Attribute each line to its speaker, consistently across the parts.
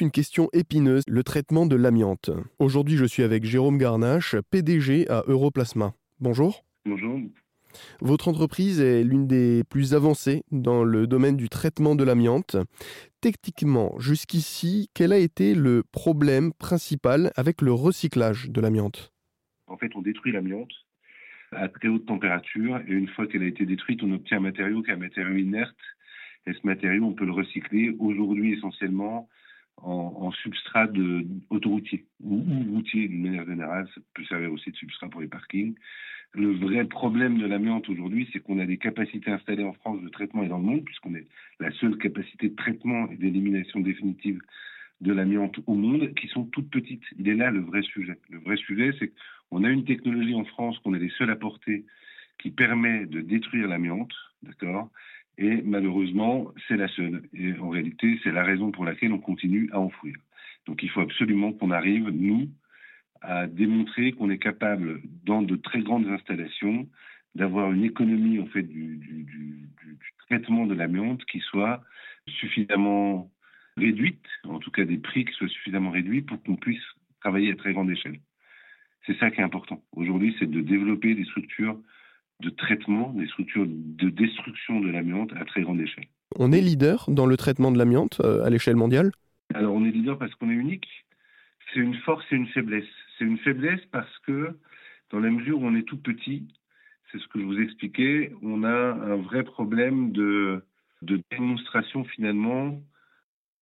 Speaker 1: Une question épineuse, le traitement de l'amiante. Aujourd'hui, je suis avec Jérôme Garnache, PDG à Europlasma. Bonjour.
Speaker 2: Bonjour.
Speaker 1: Votre entreprise est l'une des plus avancées dans le domaine du traitement de l'amiante. Techniquement, jusqu'ici, quel a été le problème principal avec le recyclage de l'amiante?
Speaker 2: En fait, on détruit l'amiante à très haute température et une fois qu'elle a été détruite, on obtient un matériau qui est un matériau inerte et ce matériau, on peut le recycler aujourd'hui essentiellement en, substrat de, autoroutier ou, routier d'une manière générale. Ça peut servir aussi de substrat pour les parkings. Le vrai problème de l'amiante aujourd'hui, c'est qu'on a des capacités installées en France de traitement et dans le monde, puisqu'on est la seule capacité de traitement et d'élimination définitive de l'amiante au monde, qui sont toutes petites. Il est là le vrai sujet. Le vrai sujet, c'est qu'on a une technologie en France qu'on est les seuls à porter qui permet de détruire l'amiante, d'accord? Et malheureusement, c'est la seule. Et en réalité, c'est la raison pour laquelle on continue à enfouir. Donc il faut absolument qu'on arrive, nous, à démontrer qu'on est capable, dans de très grandes installations, d'avoir une économie en fait du, du, traitement de l'amiante qui soit suffisamment réduite, en tout cas des prix qui soient suffisamment réduits pour qu'on puisse travailler à très grande échelle. C'est ça qui est important. Aujourd'hui, c'est de développer des structures de traitement, des structures de destruction de l'amiante à très grande échelle.
Speaker 1: On est leader dans le traitement de l'amiante euh, à l'échelle mondiale?
Speaker 2: Alors on est leader parce qu'on est unique. C'est une force et une faiblesse. C'est une faiblesse parce que dans la mesure où on est tout petit, c'est ce que je vous expliquais, on a un vrai problème de, de démonstration finalement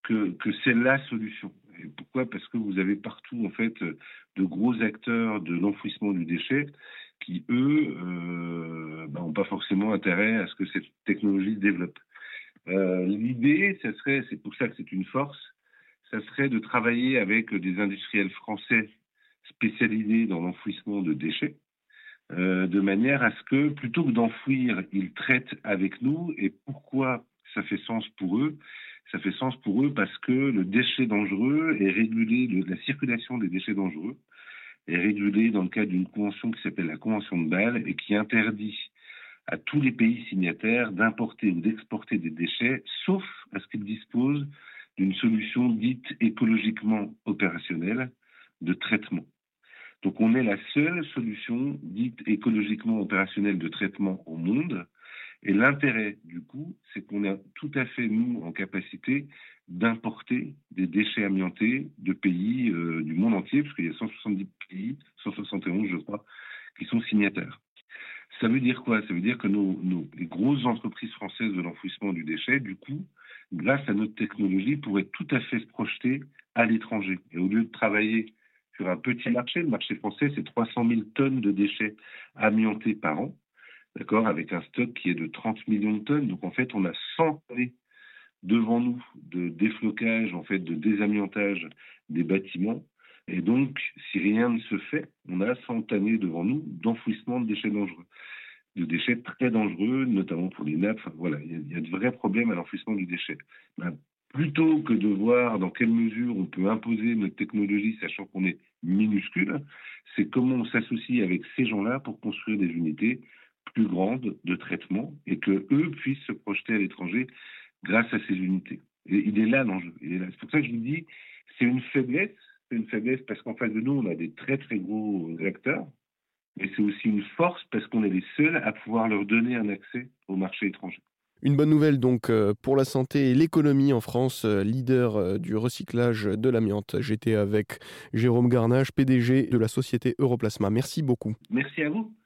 Speaker 2: que, que c'est la solution. Et pourquoi? Parce que vous avez partout en fait de gros acteurs de l'enfouissement du déchet qui, eux, euh, ben, pas forcément intérêt à ce que cette technologie se développe. Euh, L'idée, ça serait, c'est pour ça que c'est une force, ça serait de travailler avec des industriels français spécialisés dans l'enfouissement de déchets, euh, de manière à ce que, plutôt que d'enfouir, ils traitent avec nous. Et pourquoi ça fait sens pour eux? Ça fait sens pour eux parce que le déchet dangereux est régulé, la circulation des déchets dangereux est régulée dans le cadre d'une convention qui s'appelle la Convention de Bâle et qui interdit à tous les pays signataires d'importer ou d'exporter des déchets, sauf à ce qu'ils disposent d'une solution dite écologiquement opérationnelle de traitement. Donc on est la seule solution dite écologiquement opérationnelle de traitement au monde. Et l'intérêt, du coup, c'est qu'on a tout à fait, nous, en capacité d'importer des déchets amiantés de pays euh, du monde entier, parce qu'il y a 170 pays, 171 je crois, qui sont signataires. Ça veut dire quoi? Ça veut dire que nos, les grosses entreprises françaises de l'enfouissement du déchet, du coup, grâce à notre technologie, pourraient tout à fait se projeter à l'étranger. Et au lieu de travailler sur un petit marché, le marché français, c'est 300 000 tonnes de déchets amiantés par an, d'accord, avec un stock qui est de 30 millions de tonnes. Donc en fait, on a 100 années devant nous de déflocage, en fait, de désamiantage des bâtiments. Et donc, si rien ne se fait, on a 100 années devant nous d'enfouissement de déchets dangereux, de déchets très dangereux, notamment pour les nappes. Voilà, il y, a de vrais problèmes à l'enfouissement du déchet. Ben, plutôt que de voir dans quelle mesure on peut imposer notre technologie, sachant qu'on est minuscule, c'est comment on s'associe avec ces gens-là pour construire des unités plus grandes de traitement et que eux puissent se projeter à l'étranger grâce à ces unités. Et il est là l'enjeu. C'est pour ça que je vous dis, c'est une faiblesse. C'est une faiblesse parce qu'en face de nous, on a des très très gros acteurs. Mais c'est aussi une force parce qu'on est les seuls à pouvoir leur donner un accès au marché étranger.
Speaker 1: Une bonne nouvelle donc euh, pour la santé et l'économie en France, euh, leader euh, du recyclage de l'amiante. J'étais avec Jérôme Garnage, PDG de la société Europlasma. Merci beaucoup.
Speaker 2: Merci à vous.